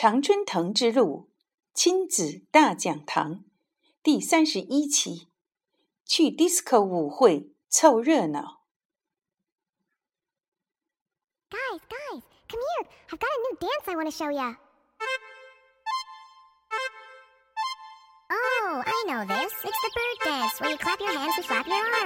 常春藤之路亲子大讲堂第三十一期：去 disco 舞会凑热闹。Guys, guys, come here. I've got a new dance I want to show ya. Oh, I know this. It's the bird dance where you clap your hands and flap your arms.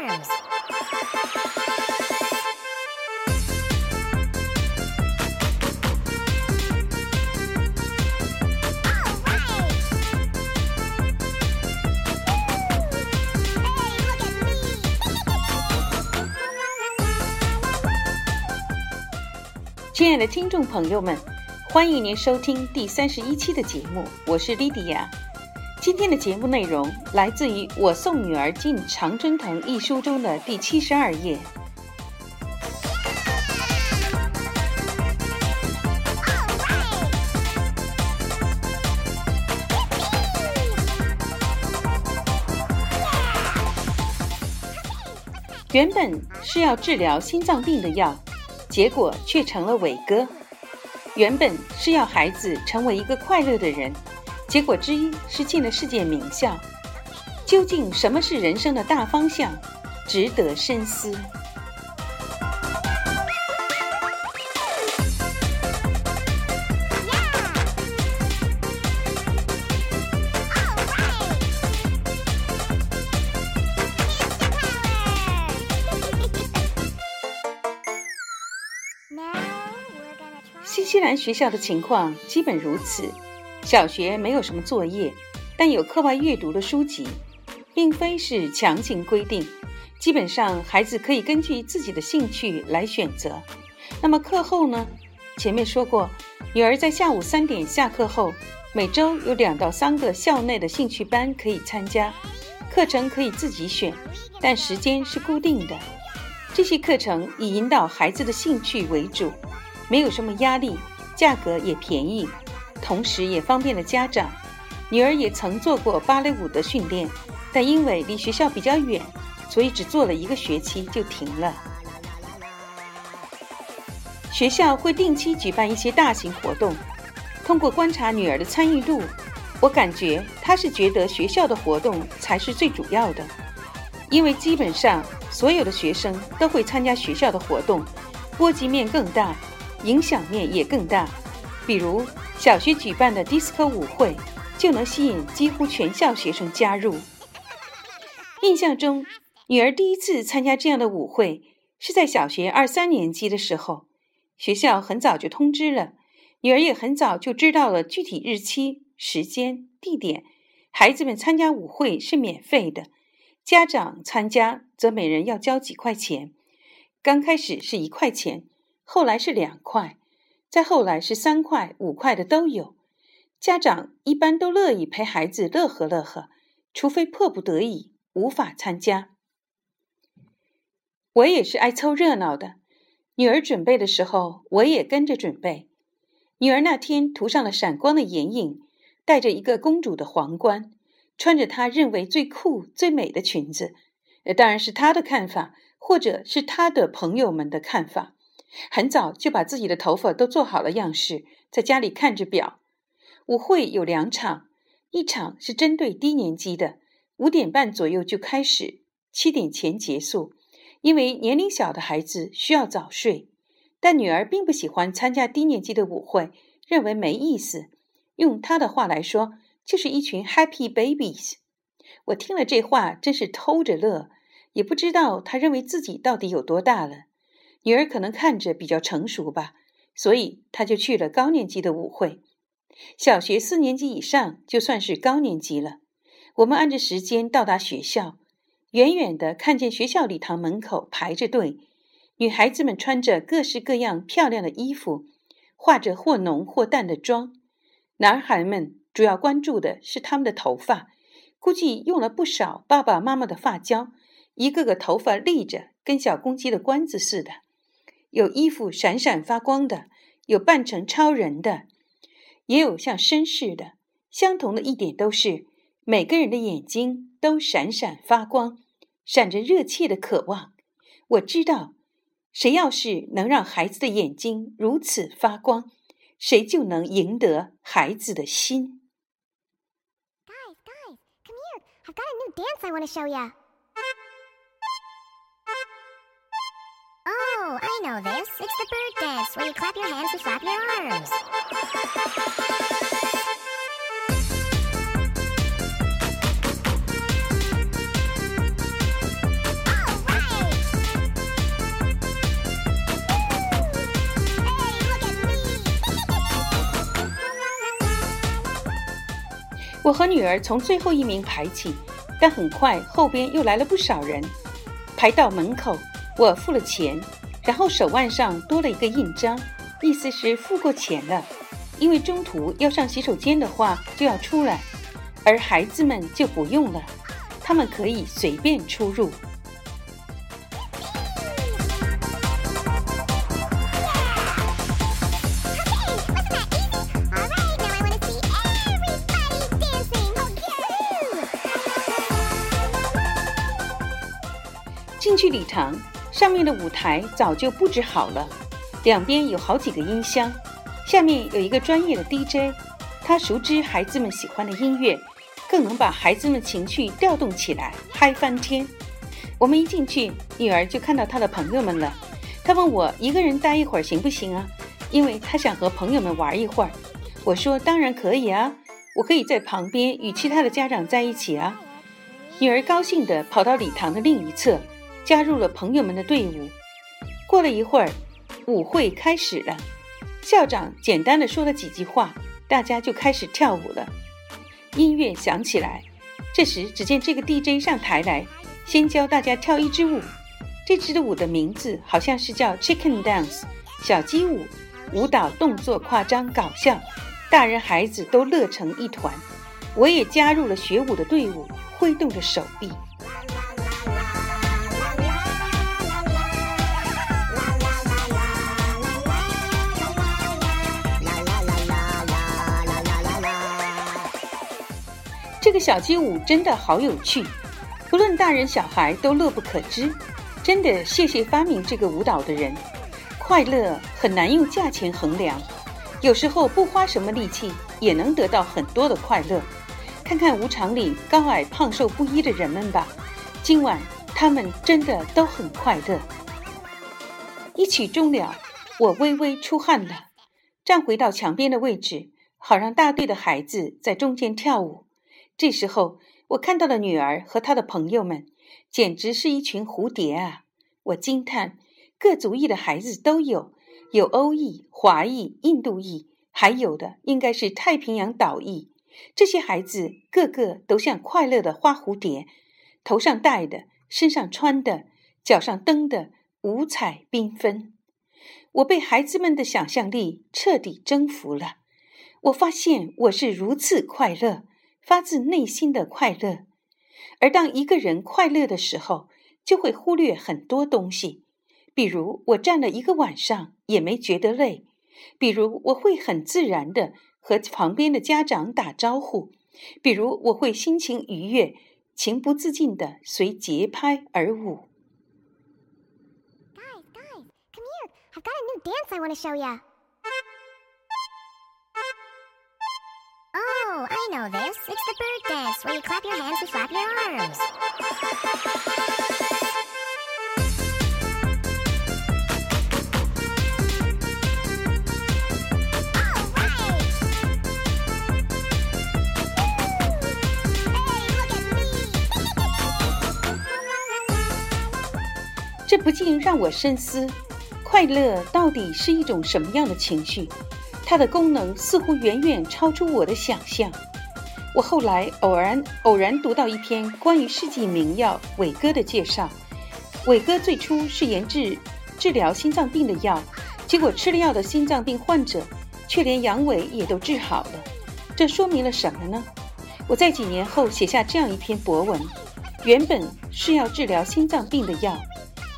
亲爱的听众朋友们，欢迎您收听第三十一期的节目，我是莉迪亚。今天的节目内容来自于《我送女儿进常春藤》一书中的第七十二页。原本是要治疗心脏病的药，结果却成了伟哥；原本是要孩子成为一个快乐的人，结果之一是进了世界名校。究竟什么是人生的大方向？值得深思。南学校的情况基本如此：小学没有什么作业，但有课外阅读的书籍，并非是强行规定。基本上，孩子可以根据自己的兴趣来选择。那么课后呢？前面说过，女儿在下午三点下课后，每周有两到三个校内的兴趣班可以参加，课程可以自己选，但时间是固定的。这些课程以引导孩子的兴趣为主，没有什么压力，价格也便宜，同时也方便了家长。女儿也曾做过芭蕾舞的训练，但因为离学校比较远，所以只做了一个学期就停了。学校会定期举办一些大型活动，通过观察女儿的参与度，我感觉她是觉得学校的活动才是最主要的。因为基本上所有的学生都会参加学校的活动，波及面更大，影响面也更大。比如小学举办的 disco 舞会，就能吸引几乎全校学生加入。印象中，女儿第一次参加这样的舞会是在小学二三年级的时候，学校很早就通知了，女儿也很早就知道了具体日期、时间、地点。孩子们参加舞会是免费的。家长参加则每人要交几块钱，刚开始是一块钱，后来是两块，再后来是三块、五块的都有。家长一般都乐意陪孩子乐呵乐呵，除非迫不得已无法参加。我也是爱凑热闹的，女儿准备的时候，我也跟着准备。女儿那天涂上了闪光的眼影，戴着一个公主的皇冠。穿着她认为最酷、最美的裙子，呃，当然是她的看法，或者是她的朋友们的看法。很早就把自己的头发都做好了样式，在家里看着表。舞会有两场，一场是针对低年级的，五点半左右就开始，七点前结束。因为年龄小的孩子需要早睡，但女儿并不喜欢参加低年级的舞会，认为没意思。用她的话来说。就是一群 happy babies。我听了这话，真是偷着乐，也不知道她认为自己到底有多大了。女儿可能看着比较成熟吧，所以他就去了高年级的舞会。小学四年级以上就算是高年级了。我们按着时间到达学校，远远的看见学校礼堂门口排着队，女孩子们穿着各式各样漂亮的衣服，化着或浓或淡的妆，男孩们。主要关注的是他们的头发，估计用了不少爸爸妈妈的发胶，一个个头发立着，跟小公鸡的冠子似的。有衣服闪闪发光的，有扮成超人的，也有像绅士的。相同的一点都是，每个人的眼睛都闪闪发光，闪着热切的渴望。我知道，谁要是能让孩子的眼睛如此发光，谁就能赢得孩子的心。know this. It's the bird dance where you clap your hands and flap your arms. Alright! Hey, look at me! 我和女儿从最后一名排起，但很快后边又来了不少人。排到门口，我付了钱， 然后手腕上多了一个印章意思是付过钱了。因为中途要上洗手间的话就要出来而孩子们就不用了他们可以随便出入。进去礼堂上面的舞台早就布置好了，两边有好几个音箱，下面有一个专业的 DJ，他熟知孩子们喜欢的音乐，更能把孩子们情绪调动起来，嗨翻天。我们一进去，女儿就看到她的朋友们了。她问我一个人待一会儿行不行啊？因为她想和朋友们玩一会儿。我说当然可以啊，我可以在旁边与其他的家长在一起啊。女儿高兴地跑到礼堂的另一侧，加入了朋友们的队伍。过了一会儿，舞会开始了，校长简单的说了几句话，大家就开始跳舞了。音乐响起来，这时只见这个 DJ 上台来，先教大家跳一支舞。这支的舞的名字好像是叫 Chicken Dance 小鸡舞，舞蹈动作夸张搞笑，大人孩子都乐成一团。我也加入了学舞的队伍，挥动着手臂。这个小鸡舞真的好有趣，不论大人小孩都乐不可支。真的谢谢发明这个舞蹈的人。快乐很难用价钱衡量，有时候不花什么力气也能得到很多的快乐。看看舞场里高矮胖瘦不一的人们吧，今晚他们真的都很快乐。一曲终了，我微微出汗了，站回到墙边的位置，好让大队的孩子在中间跳舞。这时候，我看到了女儿和她的朋友们，简直是一群蝴蝶啊！我惊叹，各族裔的孩子都有，有欧裔、华裔、印度裔，还有的应该是太平洋岛裔。这些孩子个个都像快乐的花蝴蝶，头上戴的，身上穿的，脚上蹬的，五彩缤纷。我被孩子们的想象力彻底征服了。我发现我是如此快乐，发自内心的快乐。而当一个人快乐的时候，就会忽略很多东西，比如我站了一个晚上也没觉得累，比如我会很自然的和旁边的家长打招呼，比如我会心情愉悦，情不自禁的随节拍而舞。i got a new dance I want to show ya. Oh, I know this. It's the bird dance where you clap your hands and flap your arms. Alright! Hey, look at me! 这不禁让我深思：快乐到底是一种什么样的情绪？ 它的功能似乎远远超出我的想象。我后来偶然偶然读到一篇关于世纪名药伟哥的介绍。伟哥最初是研制治疗心脏病的药，结果吃了药的心脏病患者却连阳痿也都治好了。这说明了什么呢？我在几年后写下这样一篇博文：原本是要治疗心脏病的药，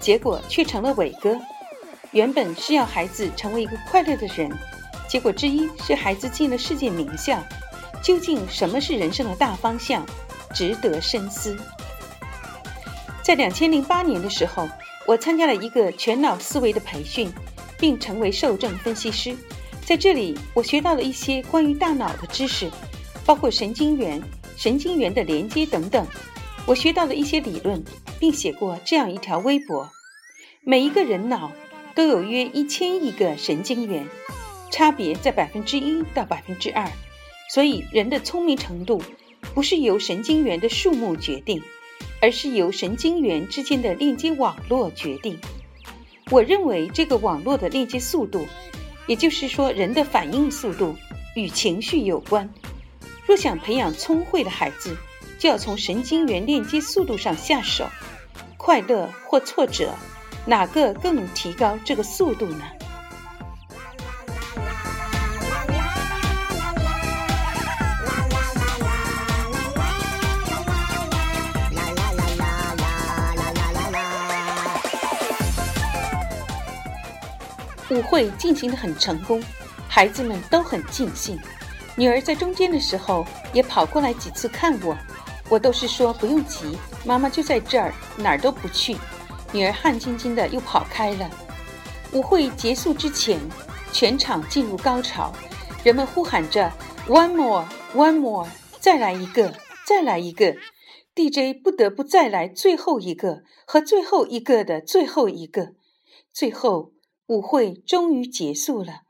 结果却成了伟哥；原本是要孩子成为一个快乐的人，结果之一是孩子进了世界名校。究竟什么是人生的大方向？值得深思。在两千零八年的时候，我参加了一个全脑思维的培训，并成为受证分析师。在这里，我学到了一些关于大脑的知识，包括神经元、神经元的连接等等。我学到了一些理论，并写过这样一条微博：每一个人脑都有约一千亿个神经元，差别在百分之一到百分之二。所以，人的聪明程度不是由神经元的数目决定，而是由神经元之间的链接网络决定。我认为这个网络的链接速度，也就是说人的反应速度，与情绪有关。若想培养聪慧的孩子，就要从神经元链接速度上下手。快乐或挫折，哪个更能提高这个速度呢？舞会进行得很成功，孩子们都很尽兴。女儿在中间的时候也跑过来几次看我，我都是说不用急，妈妈就在这儿，哪儿都不去。女儿汗津津的又跑开了。舞会结束之前，全场进入高潮，人们呼喊着 “One more, one more”，再来一个，再来一个。DJ 不得不再来最后一个和最后一个的最后一个，最后。舞会终于结束了，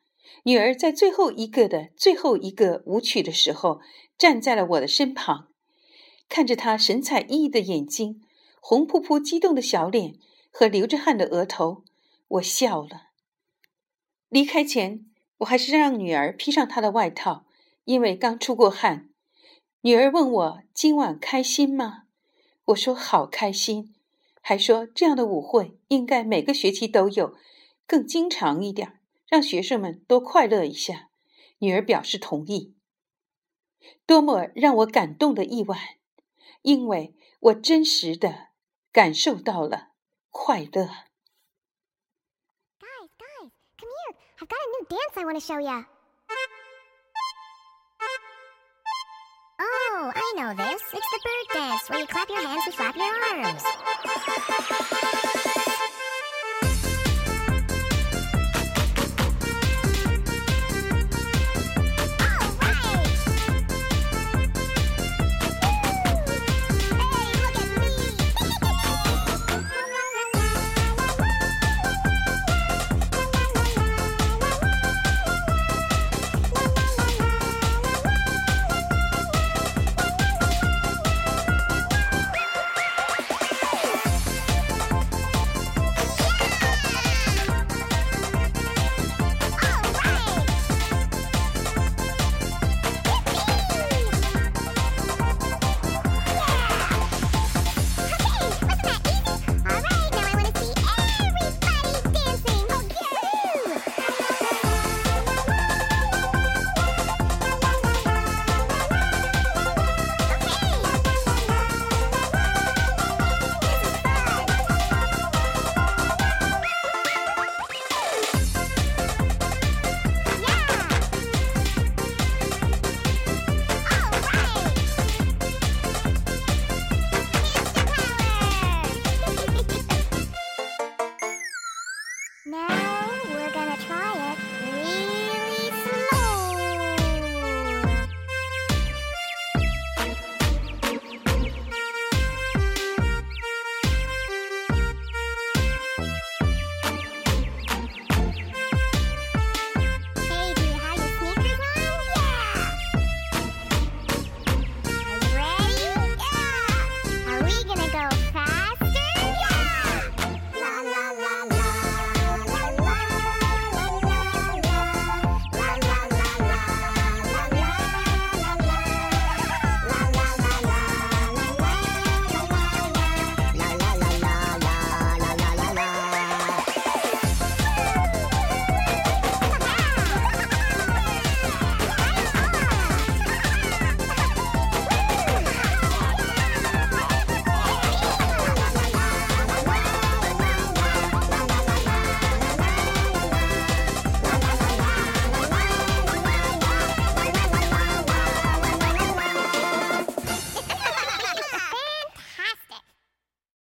女儿在最后一个的最后一个舞曲的时候，站在了我的身旁，看着她神采奕奕的眼睛、红扑扑激动的小脸和流着汗的额头，我笑了。离开前，我还是让女儿披上她的外套，因为刚出过汗。女儿问我今晚开心吗？我说好开心，还说这样的舞会应该每个学期都有。更经常一点，让学生们多快乐一下。女儿表示同意。多么让我感动的意外，因为我真实的感受到了快乐。Guys, guys, come here. I've got a new dance I want to show ya. Oh, I know this. It's the bird dance, where you clap your hands and flap your arms.